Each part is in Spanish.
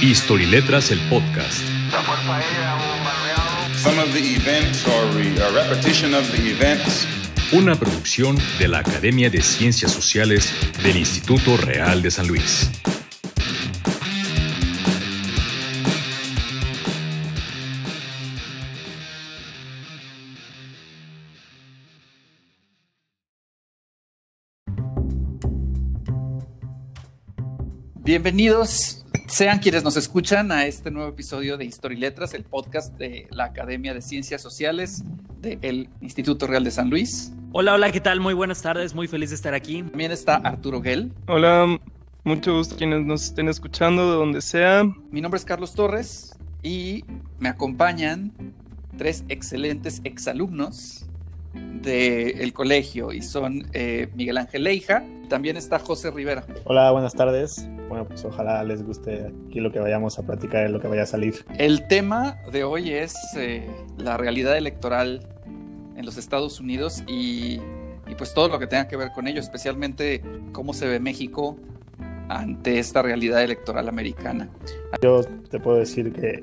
History Letras, el podcast. Some of the events or a repetition of the events Una producción de la Academia de Ciencias Sociales del Instituto Real de San Luis. Bienvenidos sean quienes nos escuchan a este nuevo episodio de Historia y Letras, el podcast de la Academia de Ciencias Sociales del Instituto Real de San Luis. Hola, hola, ¿qué tal? Muy buenas tardes, muy feliz de estar aquí. También está Arturo Gell. Hola, mucho gusto quienes nos estén escuchando de donde sea. Mi nombre es Carlos Torres y me acompañan tres excelentes exalumnos del colegio y son eh, Miguel Ángel Leija, también está José Rivera. Hola, buenas tardes. Bueno, pues ojalá les guste aquí lo que vayamos a platicar, lo que vaya a salir. El tema de hoy es eh, la realidad electoral en los Estados Unidos y, y pues todo lo que tenga que ver con ello, especialmente cómo se ve México ante esta realidad electoral americana. Yo te puedo decir que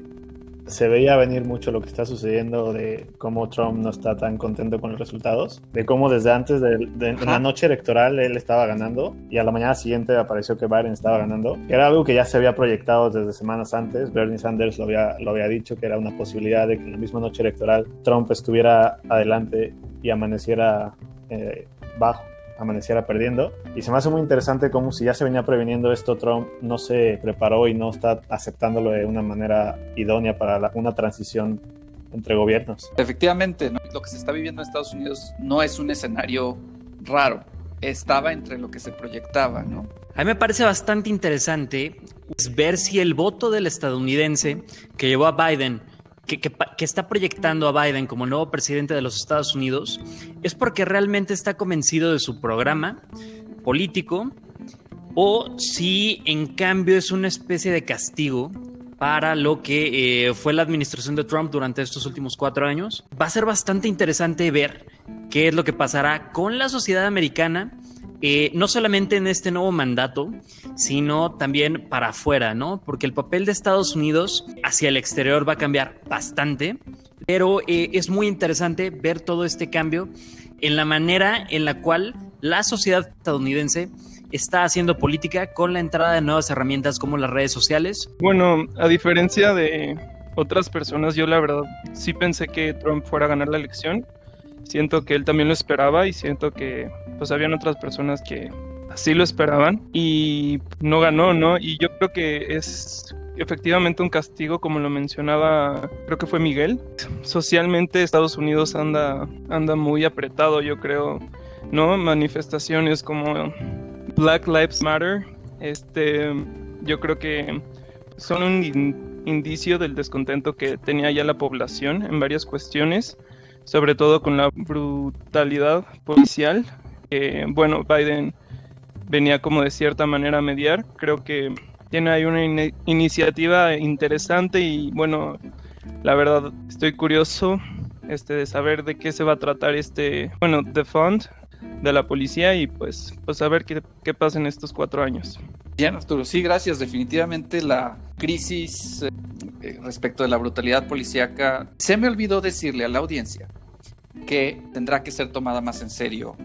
se veía venir mucho lo que está sucediendo de cómo Trump no está tan contento con los resultados, de cómo desde antes de, la noche electoral él estaba ganando y a la mañana siguiente apareció que Biden estaba ganando, que era algo que ya se había proyectado desde semanas antes, Bernie Sanders lo había, lo había dicho que era una posibilidad de que en la misma noche electoral Trump estuviera adelante y amaneciera eh, bajo amaneciera perdiendo. Y se me hace muy interesante cómo si ya se venía previniendo esto, Trump no se preparó y no está aceptándolo de una manera idónea para la- una transición entre gobiernos. Efectivamente, ¿no? lo que se está viviendo en Estados Unidos no es un escenario raro, estaba entre lo que se proyectaba, ¿no? A mí me parece bastante interesante pues, ver si el voto del estadounidense que llevó a Biden, que, está proyectando a Biden como nuevo presidente de los Estados Unidos, es porque realmente está convencido de su programa político o si en cambio es una especie de castigo para lo que eh, fue la administración de Trump durante estos últimos cuatro años. Va a ser bastante interesante ver qué es lo que pasará con la sociedad americana, eh, no solamente en este nuevo mandato, sino también para afuera, ¿no? Porque el papel de Estados Unidos hacia el exterior va a cambiar bastante, pero eh, es muy interesante ver todo este cambio en la manera en la cual la sociedad estadounidense está haciendo política con la entrada de nuevas herramientas como las redes sociales. Bueno, a diferencia de otras personas, yo la verdad sí pensé que Trump fuera a ganar la elección. Siento que él también lo esperaba y siento que pues habían otras personas que así lo esperaban y no ganó, ¿no? Y yo creo que es efectivamente un castigo, como lo mencionaba, creo que fue Miguel. Socialmente Estados Unidos anda, anda muy apretado, yo creo, ¿no? Manifestaciones como Black Lives Matter, este, yo creo que son un in- indicio del descontento que tenía ya la población en varias cuestiones, sobre todo con la brutalidad policial. que, bueno, Biden venía como de cierta manera a mediar. Creo que tiene ahí una ini- iniciativa interesante y bueno, la verdad estoy curioso este, de saber de qué se va a tratar este, bueno, The Fund de la policía y pues, pues a qué, qué pasa en estos cuatro años. Bien, Arturo, sí, gracias. Definitivamente la crisis eh, respecto de la brutalidad policíaca, se me olvidó decirle a la audiencia que tendrá que ser tomada más en serio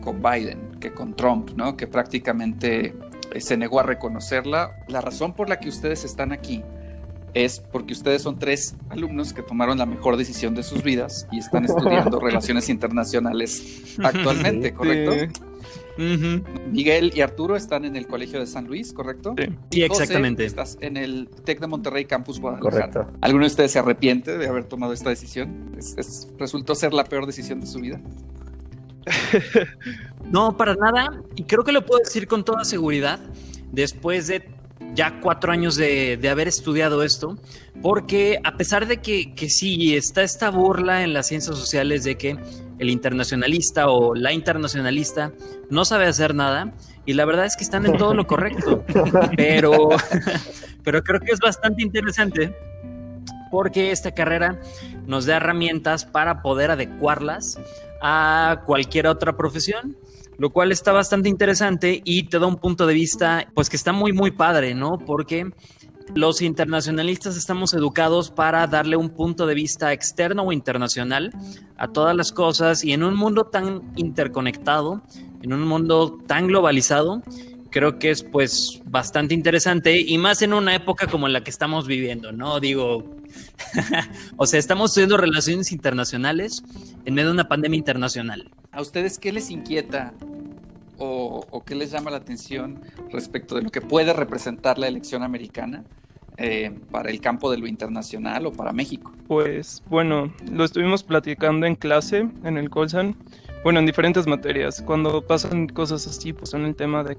con Biden que con Trump, ¿no? Que prácticamente eh, se negó a reconocerla. La razón por la que ustedes están aquí es porque ustedes son tres alumnos que tomaron la mejor decisión de sus vidas y están estudiando relaciones internacionales actualmente, Sí. Miguel y Arturo están en el Colegio de San Luis, ¿correcto? Sí. Sí, Y José, exactamente. estás en el TEC de Monterrey Campus Guadalajara. Correcto. ¿Alguno de ustedes se arrepiente de haber tomado esta decisión? Es- es- ¿Resultó ser la peor decisión de su vida? No, para nada. Y creo que lo puedo decir con toda seguridad después de ya cuatro años de, de haber estudiado esto, porque a pesar de que, que sí está esta burla en las ciencias sociales de que el internacionalista o la internacionalista no sabe hacer nada, y la verdad es que están en todo lo correcto, pero, pero creo que es bastante interesante porque esta carrera nos da herramientas para poder adecuarlas a cualquier otra profesión, lo cual está bastante interesante y te da un punto de vista, pues que está muy, muy padre, ¿no? Porque los internacionalistas estamos educados para darle un punto de vista externo o internacional a todas las cosas y en un mundo tan interconectado, en un mundo tan globalizado, creo que es pues bastante interesante y más en una época como la que estamos viviendo, ¿no? Digo, o sea, estamos estudiando relaciones internacionales en medio de una pandemia internacional. ¿A ustedes qué les inquieta o, qué les llama la atención respecto de lo que puede representar la elección americana? Eh, para el campo de lo internacional o para México? Pues bueno, lo estuvimos platicando en clase, en el Colsan, bueno, en diferentes materias. Cuando pasan cosas así, pues en el tema de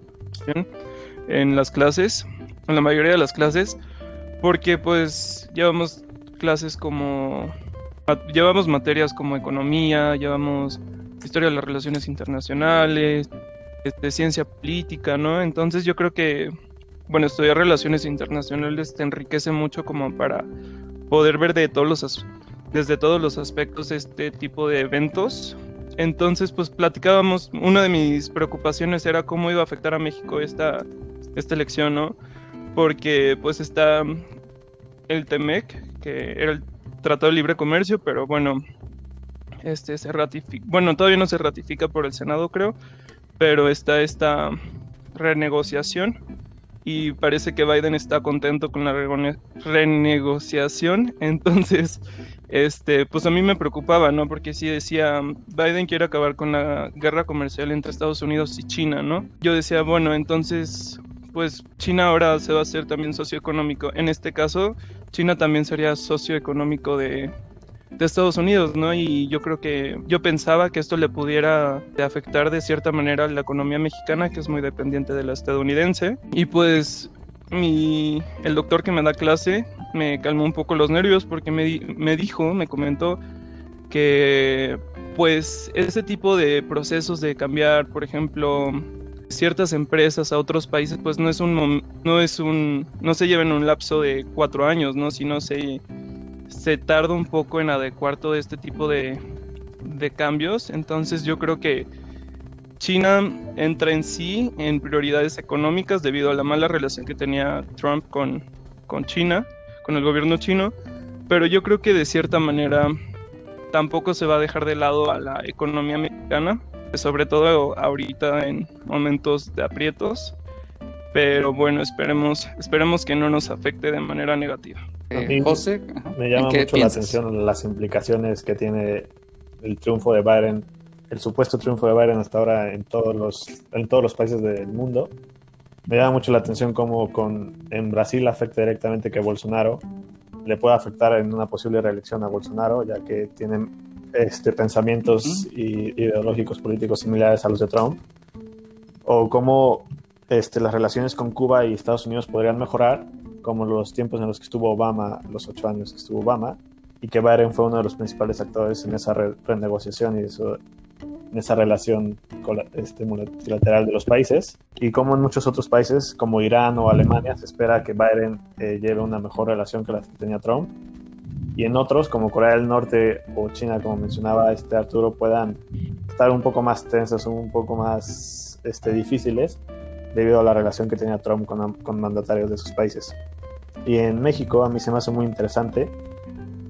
en las clases, en la mayoría de las clases, porque pues llevamos clases como, llevamos materias como economía, llevamos historia de las relaciones internacionales, este, ciencia política, ¿no? Entonces yo creo que bueno, estudiar relaciones internacionales te enriquece mucho como para poder ver de todos los desde todos los aspectos este tipo de eventos. Entonces, pues platicábamos, una de mis preocupaciones era cómo iba a afectar a México esta, esta elección, ¿no? Porque pues está el TEMEC, que era el Tratado de Libre Comercio, pero bueno, este se ratifica, bueno, todavía no se ratifica por el Senado, creo, pero está esta renegociación y parece que Biden está contento con la renegociación. Entonces, este, pues a mí me preocupaba, ¿no? Porque si decía, Biden quiere acabar con la guerra comercial entre Estados Unidos y China, ¿no? Yo decía, bueno, entonces, pues China ahora se va a hacer también socioeconómico. En este caso, China también sería socioeconómico de, de Estados Unidos, ¿no? Y yo creo que yo pensaba que esto le pudiera afectar de cierta manera a la economía mexicana, que es muy dependiente de la estadounidense. Y pues mi, el doctor que me da clase me calmó un poco los nervios porque me, me dijo, me comentó que pues ese tipo de procesos de cambiar, por ejemplo, ciertas empresas a otros países, pues no es un no es un no se lleva en un lapso de cuatro años, ¿no? Sino se se tarda un poco en adecuar todo este tipo de, cambios. Entonces yo creo que China entra en sí en prioridades económicas debido a la mala relación que tenía Trump con, con China, con el gobierno chino. Pero yo creo que de cierta manera tampoco se va a dejar de lado a la economía mexicana, sobre todo ahorita en momentos de aprietos. Pero bueno, esperemos, esperemos que no nos afecte de manera negativa. Eh, José, me llama mucho la atención las implicaciones que tiene el triunfo de Biden, el supuesto triunfo de Biden hasta ahora en todos los, en todos los países del mundo. Me llama mucho la atención cómo con, en Brasil afecta directamente que Bolsonaro le pueda afectar en una posible reelección a Bolsonaro, ya que tienen este, pensamientos ideológicos políticos similares a los de Trump. O cómo este, las relaciones con Cuba y Estados Unidos podrían mejorar como los tiempos en los que estuvo Obama, los ocho años que estuvo Obama, y que Biden fue uno de los principales actores en esa renegociación y en esa relación este, multilateral de los países. Y como en muchos otros países, como Irán o Alemania, se espera que Biden eh, lleve una mejor relación que la que tenía Trump. Y en otros, como Corea del Norte o China, como mencionaba este Arturo, puedan estar un poco más tensas, un poco más este, difíciles debido a la relación que tenía Trump con, con mandatarios de sus países. Y en México a mí se me hace muy interesante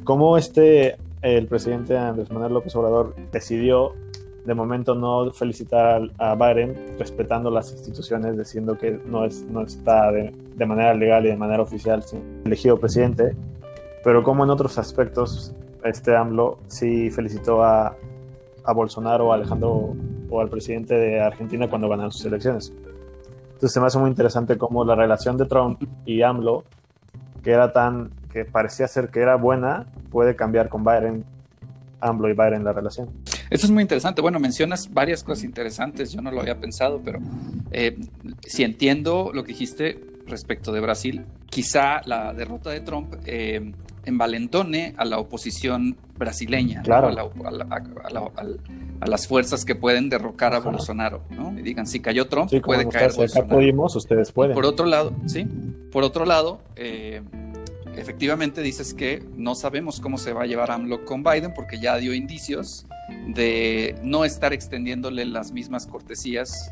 cómo este, el presidente Andrés Manuel López Obrador decidió de momento no felicitar a Biden respetando las instituciones, diciendo que no, es, no está de, de manera legal y de manera oficial elegido presidente, pero como en otros aspectos este AMLO sí felicitó a, a Bolsonaro, a Alejandro o al presidente de Argentina cuando ganaron sus elecciones. Entonces se me hace muy interesante cómo la relación de Trump y AMLO que era tan, que parecía ser que era buena, puede cambiar con Biden, AMLO y Biden la relación. Eso es muy interesante. Bueno, mencionas varias cosas interesantes, yo no lo había pensado, pero eh, si entiendo lo que dijiste respecto de Brasil, quizá la derrota de Trump eh, envalentone a la oposición brasileña, claro. a, las fuerzas que pueden derrocar a Bolsonaro, ¿no? Y digan, si cayó Trump, puede caer Bolsonaro. Acá pudimos, ustedes pueden. por otro lado, sí, por otro lado, eh, efectivamente dices que no sabemos cómo se va a llevar AMLO con Biden porque ya dio indicios de no estar extendiéndole las mismas cortesías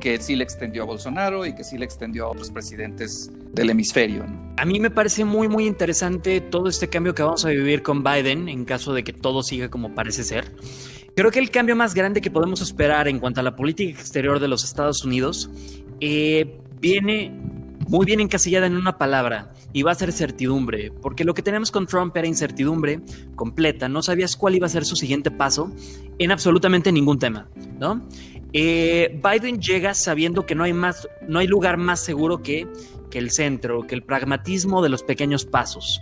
que sí le extendió a Bolsonaro y que sí le extendió a otros presidentes del hemisferio. A mí me parece muy, muy interesante todo este cambio que vamos a vivir con Biden en caso de que todo siga como parece ser. Creo que el cambio más grande que podemos esperar en cuanto a la política exterior de los Estados Unidos eh, viene muy bien encasillada en una palabra y va a ser certidumbre, porque lo que tenemos con Trump era incertidumbre completa, no sabías cuál iba a ser su siguiente paso en absolutamente ningún tema, ¿no? Eh, Biden llega sabiendo que no hay, más, no hay lugar más seguro que, que el centro, que el pragmatismo de los pequeños pasos.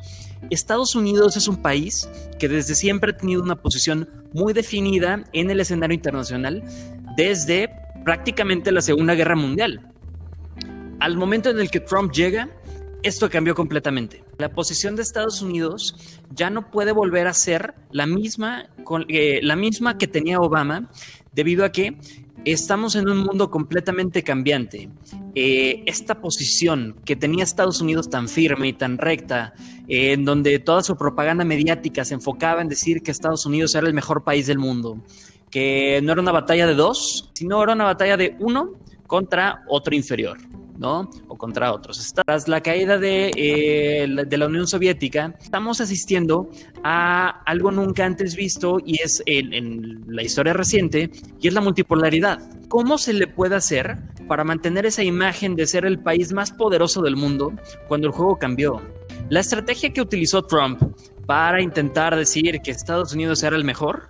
Estados Unidos es un país que desde siempre ha tenido una posición muy definida en el escenario internacional desde prácticamente la Segunda Guerra Mundial al momento en el que Trump llega, esto cambió completamente. La posición de Estados Unidos ya no puede volver a ser la misma, eh, la misma que tenía Obama, debido a que estamos en un mundo completamente cambiante. Eh, esta posición que tenía Estados Unidos tan firme y tan recta, eh, en donde toda su propaganda mediática se enfocaba en decir que Estados Unidos era el mejor país del mundo, que no era una batalla de dos, sino era una batalla de uno contra otro inferior. ¿no? O contra otros. Tras la caída eh, de, la Unión Soviética, estamos asistiendo a algo nunca antes visto y es en, la historia reciente, y es la multipolaridad. ¿Cómo se le puede hacer para mantener esa imagen de ser el país más poderoso del mundo cuando el juego cambió? La estrategia que utilizó Trump para intentar decir que Estados Unidos era el mejor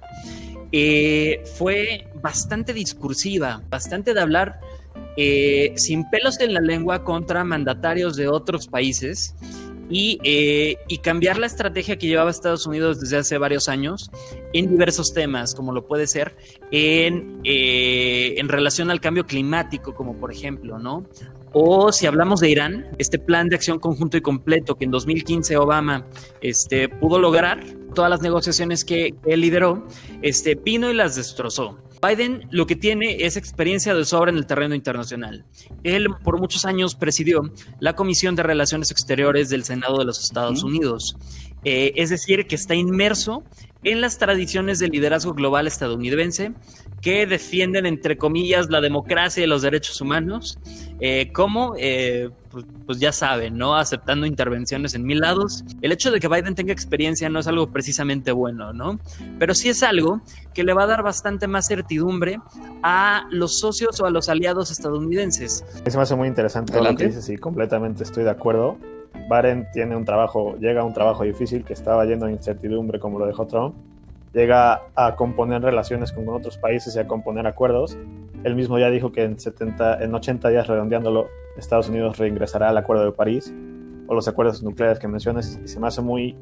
eh, fue bastante discursiva, bastante de hablar eh, sin pelos en la lengua contra mandatarios de otros países eh, y, cambiar la estrategia que llevaba Estados Unidos desde hace varios años en diversos temas, como lo puede ser en, eh, en relación al cambio climático, como por ejemplo, ¿no? O si hablamos de Irán, este plan de acción conjunto y completo que en 2015 Obama este, pudo lograr, todas las negociaciones que él lideró, este, vino y las destrozó. Biden lo que tiene es experiencia de sobra en el terreno internacional. Él por muchos años presidió la Comisión de Relaciones Exteriores del Senado de los Estados Unidos. Eh, es decir, que está inmerso en las tradiciones del liderazgo global estadounidense que defienden, entre comillas, la democracia y los derechos humanos, eh, como, eh, pues, pues, ya saben, ¿no? Aceptando intervenciones en mil lados. El hecho de que Biden tenga experiencia no es algo precisamente bueno, ¿no? Pero sí es algo que le va a dar bastante más certidumbre a los socios o a los aliados estadounidenses. Eso me hace muy interesante todo lo que dices y completamente estoy de acuerdo. Biden tiene un trabajo, llega a un trabajo difícil que estaba yendo a incertidumbre como lo dejó Trump llega a componer relaciones con otros países y a componer acuerdos. Él mismo ya dijo que en, 70, en 80 días, redondeándolo, Estados Unidos reingresará al Acuerdo de París o los acuerdos nucleares que mencionas y se me hace muy,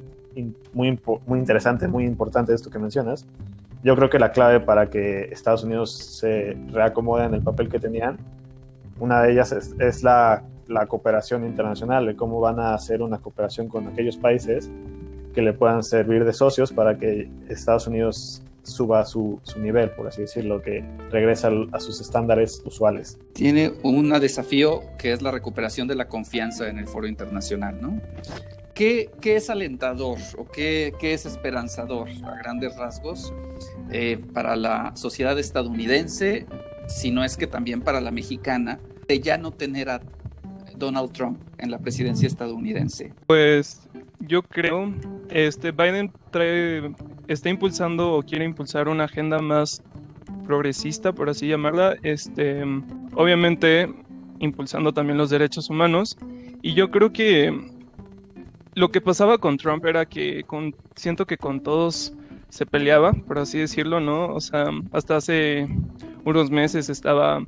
muy, muy interesante, muy importante esto que mencionas. Yo creo que la clave para que Estados Unidos se reacomode en el papel que tenían, una de ellas es la, la cooperación internacional, de cómo van a hacer una cooperación con aquellos países que le puedan servir de socios para que Estados Unidos suba su, su nivel, por así decirlo, que regresa a sus estándares usuales. Tiene un desafío que es la recuperación de la confianza en el foro internacional, ¿no? ¿Qué, qué es alentador o qué, qué, es esperanzador a grandes rasgos eh, para la sociedad estadounidense, si no es que también para la mexicana, de ya no tener a Donald Trump en la presidencia estadounidense? Pues yo creo, este Biden trae, está impulsando o quiere impulsar una agenda más progresista, por así llamarla, este, obviamente impulsando también los derechos humanos. Y yo creo que lo que pasaba con Trump era que con, siento que con todos se peleaba, por así decirlo, ¿no? O sea, hasta hace unos meses estaba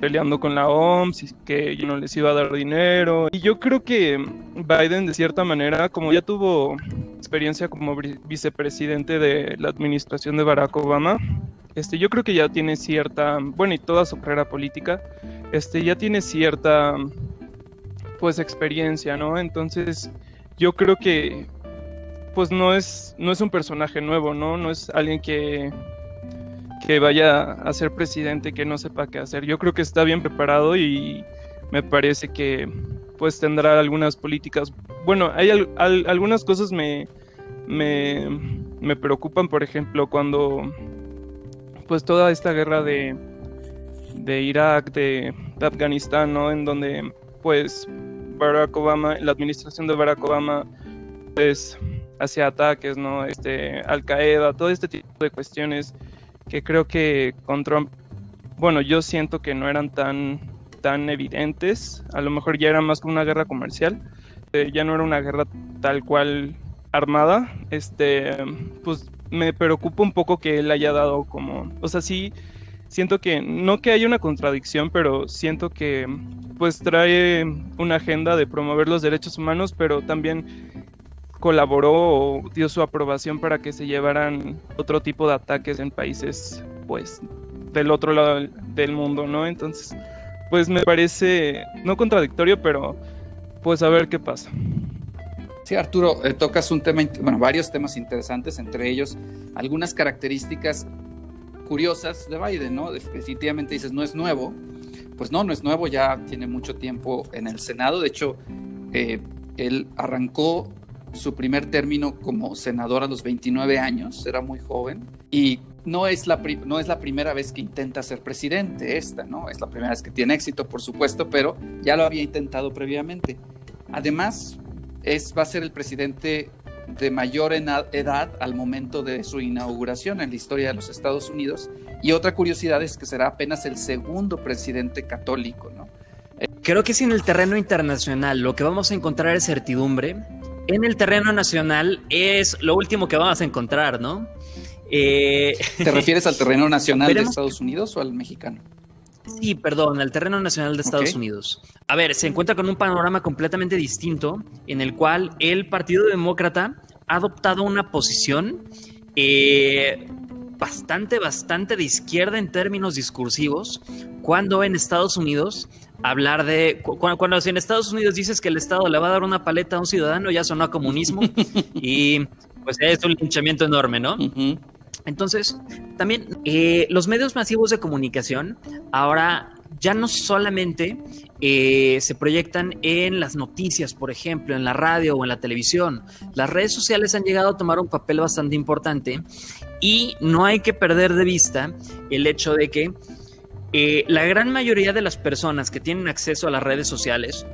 peleando con la OMS y que yo no les iba a dar dinero. Y yo creo que Biden, de cierta manera, como ya tuvo experiencia como vicepresidente de la administración de Barack Obama, este, yo creo que ya tiene cierta, bueno, y toda su carrera política, este, ya tiene cierta, pues, experiencia, ¿no? Entonces, yo creo que, pues, no es, no es un personaje nuevo, ¿no? No es alguien que que vaya a ser presidente que no sepa qué hacer. Yo creo que está bien preparado y me parece que pues tendrá algunas políticas. Bueno, hay algunas cosas me, me, me, preocupan, por ejemplo, cuando pues toda esta guerra de de Irak, de, de Afganistán, ¿no? En donde pues Barack Obama, la administración de Barack Obama, pues hacía ataques, ¿no? Este, Al Qaeda, todo este tipo de cuestiones que creo que con Trump, bueno, yo siento que no eran tan, tan evidentes, a lo mejor ya era más como una guerra comercial, eh, ya no era una guerra tal cual armada, este, pues me preocupa un poco que él haya dado como, o sea, sí, siento que, no que haya una contradicción, pero siento que pues trae una agenda de promover los derechos humanos, pero también colaboró o dio su aprobación para que se llevaran otro tipo de ataques en países pues del otro lado del mundo, ¿no? Entonces, pues me parece no contradictorio, pero pues a ver qué pasa. Sí, Arturo, eh, tocas un tema, bueno, varios temas interesantes, entre ellos algunas características curiosas de Biden, ¿no? Definitivamente dices, no es nuevo. Pues no, no es nuevo, ya tiene mucho tiempo en el Senado. De hecho, eh, él arrancó su primer término como senador a los 29 años, era muy joven, y no es, la no es la primera vez que intenta ser presidente, esta, ¿no? Es la primera vez que tiene éxito, por supuesto, pero ya lo había intentado previamente. Además, es, va a ser el presidente de mayor edad al momento de su inauguración en la historia de los Estados Unidos. Y otra curiosidad es que será apenas el segundo presidente católico, ¿no? Creo que si en el terreno internacional lo que vamos a encontrar es certidumbre, en el terreno nacional es lo último que vamos a encontrar, ¿no? Eh, ¿Te refieres al terreno nacional de Estados Unidos o al mexicano? Sí, perdón, al terreno nacional de Estados Unidos. A ver, se encuentra con un panorama completamente distinto en el cual el Partido Demócrata ha adoptado una posición eh, bastante, bastante de izquierda en términos discursivos, cuando en Estados Unidos hablar de cuando, en Estados Unidos dices que el Estado le va a dar una paleta a un ciudadano, ya sonó a comunismo y pues es un linchamiento enorme, ¿no? Entonces, también eh, los medios masivos de comunicación ahora ya no solamente eh, se proyectan en las noticias, por ejemplo, en la radio o en la televisión. Las redes sociales han llegado a tomar un papel bastante importante y no hay que perder de vista el hecho de que eh, la gran mayoría de las personas que tienen acceso a las redes sociales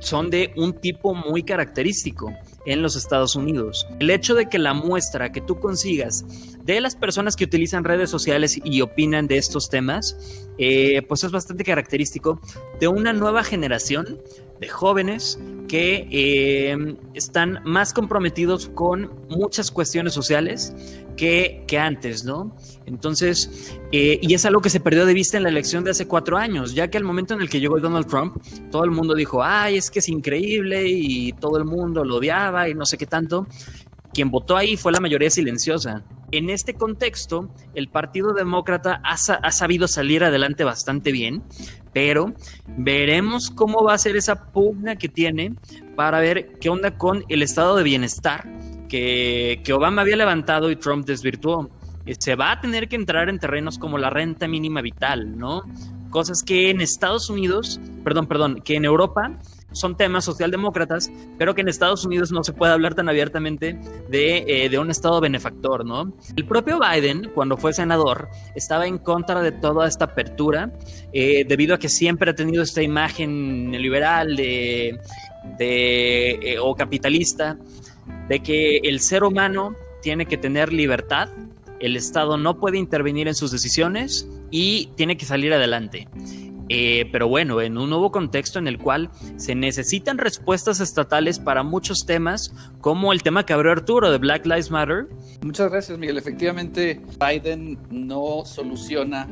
son de un tipo muy característico en los Estados Unidos. El hecho de que la muestra que tú consigas de las personas que utilizan redes sociales y opinan de estos temas, eh, pues es bastante característico de una nueva generación de jóvenes que eh, están más comprometidos con muchas cuestiones sociales que, que antes, ¿no? Entonces, eh, y es algo que se perdió de vista en la elección de hace cuatro años, ya que al momento en el que llegó Donald Trump, todo el mundo dijo, ay, es que es increíble y todo el mundo lo odiaba y no sé qué tanto. Quien votó ahí fue la mayoría silenciosa. En este contexto, el Partido Demócrata ha, ha sabido salir adelante bastante bien, pero veremos cómo va a ser esa pugna que tiene para ver qué onda con el estado de bienestar que, que Obama había levantado y Trump desvirtuó. Eh, se va a tener que entrar en terrenos como la renta mínima vital, ¿no? Cosas que en Estados Unidos, perdón, perdón, que en Europa son temas socialdemócratas, pero que en Estados Unidos no se puede hablar tan abiertamente de, eh, de, un Estado benefactor, ¿no? El propio Biden, cuando fue senador, estaba en contra de toda esta apertura, eh, debido a que siempre ha tenido esta imagen liberal de, de o capitalista, de que el ser humano tiene que tener libertad el Estado no puede intervenir en sus decisiones y tiene que salir adelante. Eh, pero bueno, en un nuevo contexto en el cual se necesitan respuestas estatales para muchos temas, como el tema que abrió Arturo de Black Lives Matter. Muchas gracias, Miguel. Efectivamente, Biden no soluciona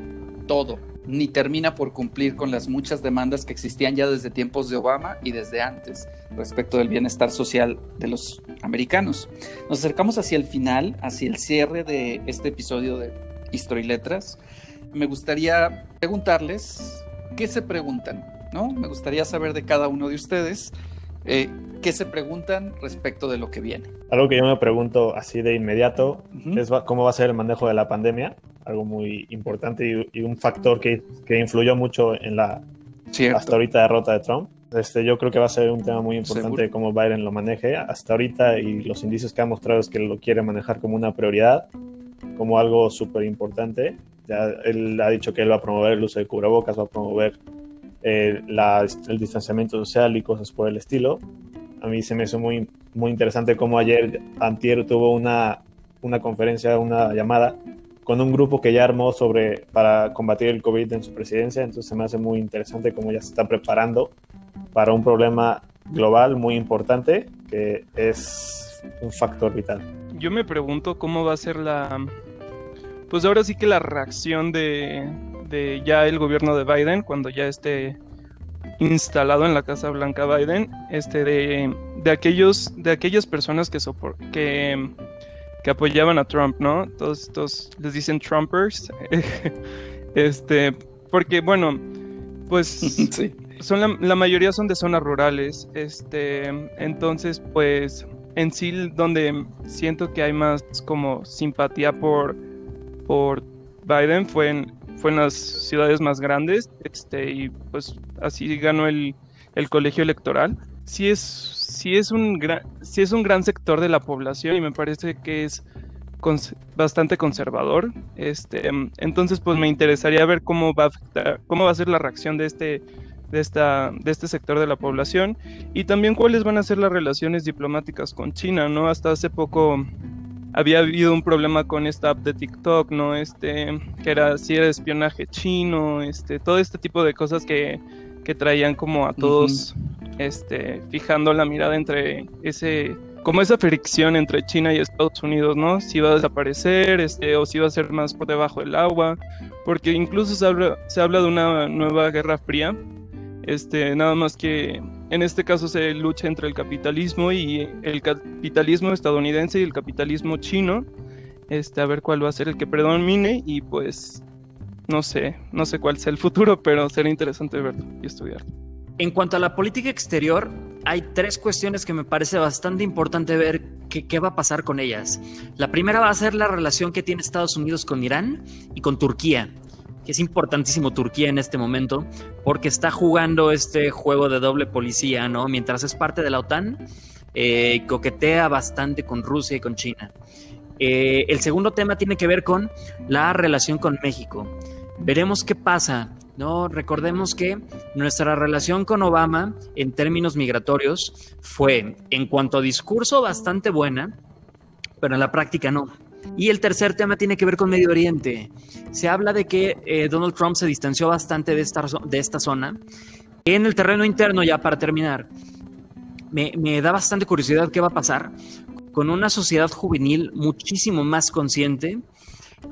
todo ni termina por cumplir con las muchas demandas que existían ya desde tiempos de Obama y desde antes respecto del bienestar social de los americanos. Nos acercamos hacia el final, hacia el cierre de este episodio de Historia Letras. Me gustaría preguntarles qué se preguntan, ¿no? Me gustaría saber de cada uno de ustedes eh, qué se preguntan respecto de lo que viene. Algo que yo me pregunto así de inmediato es cómo va a ser el manejo de la pandemia algo muy importante y, un factor que, que, influyó mucho en la hasta ahorita derrota de Trump. Este, yo creo que va a ser un tema muy importante cómo Biden lo maneje. Hasta ahorita y los indicios que ha mostrado es que lo quiere manejar como una prioridad, como algo súper importante. Ya él ha dicho que él va a promover el uso de cubrebocas, va a promover eh, la, el distanciamiento social y cosas por el estilo. A mí se me hizo muy, muy interesante cómo ayer Antier tuvo una, una conferencia, una llamada con un grupo que ya armó sobre para combatir el COVID en su presidencia. Entonces se me hace muy interesante cómo ya se está preparando para un problema global muy importante que es un factor vital. Yo me pregunto cómo va a ser la, pues ahora sí que la reacción de, de ya el gobierno de Biden cuando ya esté instalado en la Casa Blanca Biden, este de, de aquellos de aquellas personas que que que apoyaban a Trump, ¿no? Todos estos les dicen Trumpers. este, porque bueno, pues sí. son la, la, mayoría son de zonas rurales. Este, entonces, pues en sí donde siento que hay más como simpatía por por Biden fue en fue en las ciudades más grandes, este, y pues así ganó el, el colegio electoral. Sí es sí es un gran, sí es un gran sector de la población y me parece que es bastante conservador. Este, entonces, pues me interesaría ver cómo va a cómo va a ser la reacción de este, de esta, de este sector de la población y también cuáles van a ser las relaciones diplomáticas con China, ¿no? Hasta hace poco había habido un problema con esta app de TikTok, ¿no? Este, que era si era espionaje chino, este, todo este tipo de cosas que, que traían como a todos este, fijando la mirada entre ese, como esa fricción entre China y Estados Unidos, ¿no? Si va a desaparecer, este, o si va a ser más por debajo del agua, porque incluso se habla, se habla de una nueva guerra fría, este, nada más que en este caso se lucha entre el capitalismo y el capitalismo estadounidense y el capitalismo chino, este, a ver cuál va a ser el que predomine y pues no sé, no sé cuál sea el futuro, pero será interesante verlo y estudiarlo. En cuanto a la política exterior, hay tres cuestiones que me parece bastante importante ver qué va a pasar con ellas. La primera va a ser la relación que tiene Estados Unidos con Irán y con Turquía, que es importantísimo Turquía en este momento, porque está jugando este juego de doble policía, ¿no? Mientras es parte de la OTAN, eh, coquetea bastante con Rusia y con China. Eh, el segundo tema tiene que ver con la relación con México. Veremos qué pasa no, recordemos que nuestra relación con Obama en términos migratorios fue, en cuanto a discurso, bastante buena, pero en la práctica no. Y el tercer tema tiene que ver con Medio Oriente. Se habla de que eh, Donald Trump se distanció bastante de esta, de esta zona. En el terreno interno, ya para terminar, me, me da bastante curiosidad qué va a pasar con una sociedad juvenil muchísimo más consciente,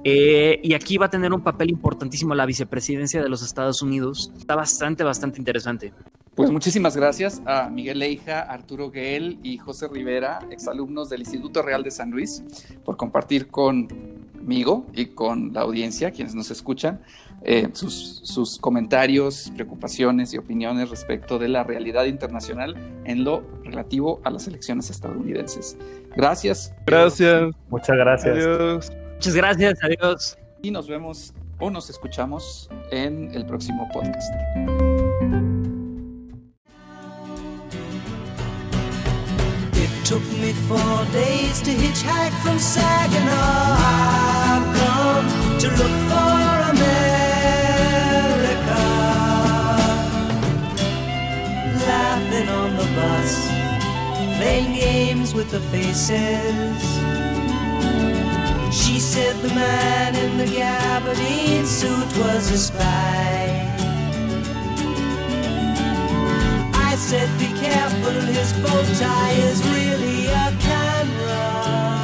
eh, y aquí va a tener un papel importantísimo la vicepresidencia de los Estados Unidos. Está bastante, bastante interesante. Pues muchísimas gracias a Miguel Leija, Arturo Guel y José Rivera, exalumnos del Instituto Real de San Luis, por compartir conmigo y con la audiencia, quienes nos escuchan, eh, sus, sus, comentarios, preocupaciones y opiniones respecto de la realidad internacional en lo relativo a las elecciones estadounidenses. Gracias. Gracias. Muchas gracias. Adiós. Muchas gracias, adiós. Y nos vemos o nos escuchamos en el próximo podcast. Took me four days to hitchhike from Saginaw. I've come to look for America. Laughing on the bus, playing games with the faces. She said the man in the gabardine suit was a spy. said, be careful, his bow tie is really a camera.